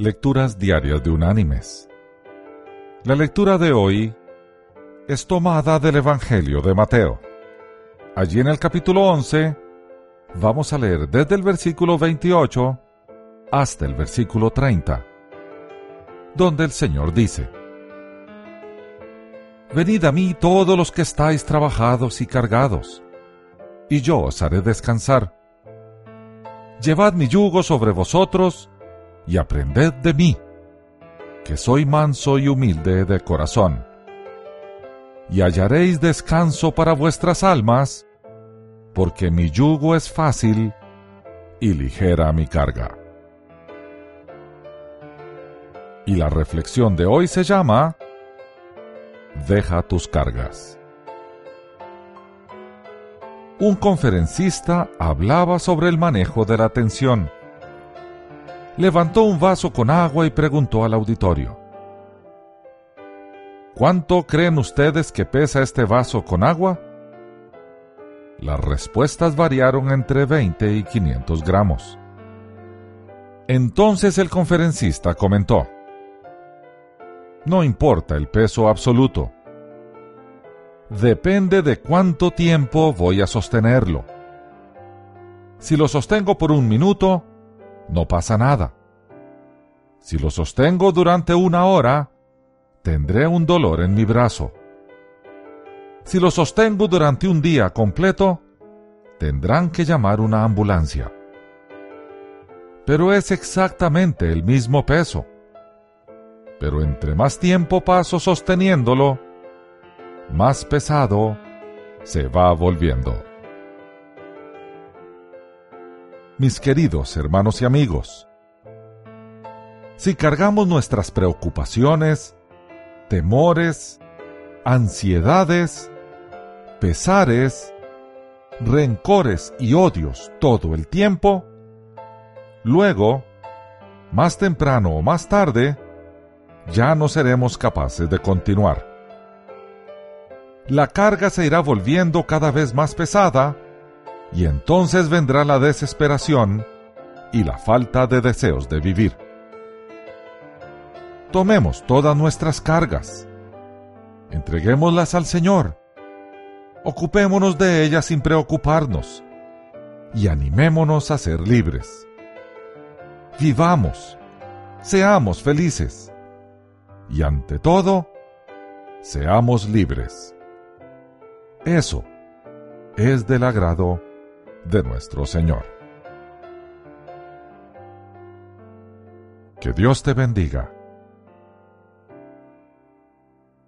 Lecturas Diarias de Unánimes. La lectura de hoy es tomada del Evangelio de Mateo. Allí en el capítulo 11 vamos a leer desde el versículo 28 hasta el versículo 30, donde el Señor dice, Venid a mí todos los que estáis trabajados y cargados, y yo os haré descansar. Llevad mi yugo sobre vosotros, y aprended de mí, que soy manso y humilde de corazón, y hallaréis descanso para vuestras almas, porque mi yugo es fácil y ligera mi carga. Y la reflexión de hoy se llama Deja tus cargas. Un conferencista hablaba sobre el manejo de la atención levantó un vaso con agua y preguntó al auditorio, ¿Cuánto creen ustedes que pesa este vaso con agua? Las respuestas variaron entre 20 y 500 gramos. Entonces el conferencista comentó, No importa el peso absoluto. Depende de cuánto tiempo voy a sostenerlo. Si lo sostengo por un minuto, no pasa nada. Si lo sostengo durante una hora, tendré un dolor en mi brazo. Si lo sostengo durante un día completo, tendrán que llamar una ambulancia. Pero es exactamente el mismo peso. Pero entre más tiempo paso sosteniéndolo, más pesado se va volviendo. Mis queridos hermanos y amigos. Si cargamos nuestras preocupaciones, temores, ansiedades, pesares, rencores y odios todo el tiempo, luego, más temprano o más tarde, ya no seremos capaces de continuar. La carga se irá volviendo cada vez más pesada y entonces vendrá la desesperación y la falta de deseos de vivir. Tomemos todas nuestras cargas, entreguémoslas al Señor, ocupémonos de ellas sin preocuparnos y animémonos a ser libres. Vivamos, seamos felices y ante todo, seamos libres. Eso es del agrado de nuestro Señor. Que Dios te bendiga